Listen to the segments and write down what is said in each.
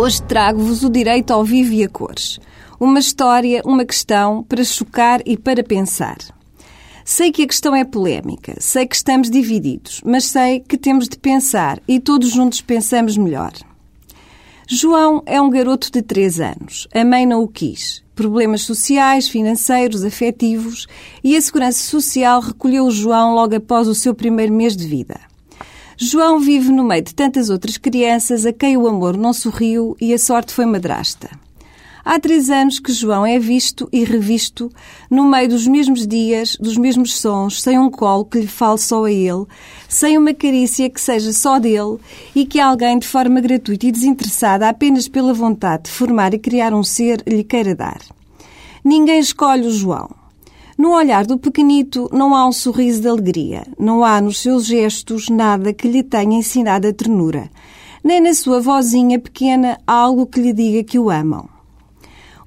Hoje trago-vos o direito ao vivo e a cores. Uma história, uma questão para chocar e para pensar. Sei que a questão é polémica, sei que estamos divididos, mas sei que temos de pensar e todos juntos pensamos melhor. João é um garoto de 3 anos. A mãe não o quis. Problemas sociais, financeiros, afetivos e a Segurança Social recolheu o João logo após o seu primeiro mês de vida. João vive no meio de tantas outras crianças a quem o amor não sorriu e a sorte foi madrasta. Há três anos que João é visto e revisto no meio dos mesmos dias, dos mesmos sons, sem um colo que lhe fale só a ele, sem uma carícia que seja só dele e que alguém, de forma gratuita e desinteressada, apenas pela vontade de formar e criar um ser, lhe queira dar. Ninguém escolhe o João. No olhar do pequenito não há um sorriso de alegria, não há nos seus gestos nada que lhe tenha ensinado a ternura, nem na sua vozinha pequena algo que lhe diga que o amam.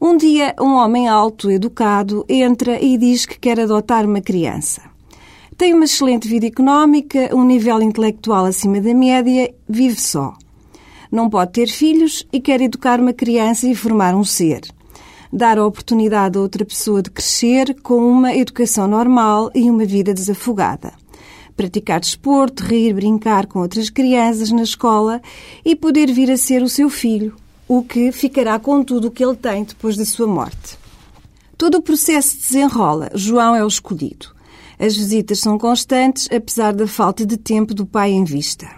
Um dia, um homem alto, educado, entra e diz que quer adotar uma criança. Tem uma excelente vida económica, um nível intelectual acima da média, vive só. Não pode ter filhos e quer educar uma criança e formar um ser. Dar a oportunidade a outra pessoa de crescer com uma educação normal e uma vida desafogada. Praticar desporto, rir, brincar com outras crianças na escola e poder vir a ser o seu filho, o que ficará com tudo o que ele tem depois da sua morte. Todo o processo desenrola. João é o escolhido. As visitas são constantes, apesar da falta de tempo do pai em vista.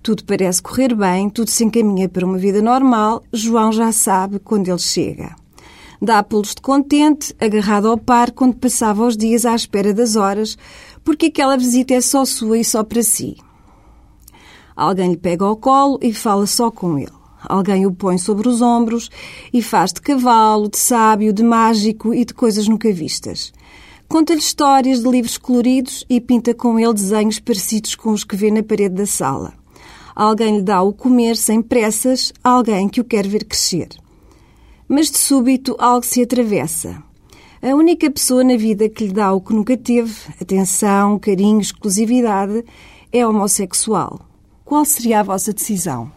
Tudo parece correr bem, tudo se encaminha para uma vida normal. João já sabe quando ele chega. Dá pulos de contente, agarrado ao par, quando passava os dias à espera das horas, porque aquela visita é só sua e só para si. Alguém lhe pega ao colo e fala só com ele. Alguém o põe sobre os ombros e faz de cavalo, de sábio, de mágico e de coisas nunca vistas. Conta-lhe histórias de livros coloridos e pinta com ele desenhos parecidos com os que vê na parede da sala. Alguém lhe dá o comer sem pressas, alguém que o quer ver crescer. Mas de súbito algo se atravessa. A única pessoa na vida que lhe dá o que nunca teve, atenção, carinho, exclusividade, é homossexual. Qual seria a vossa decisão?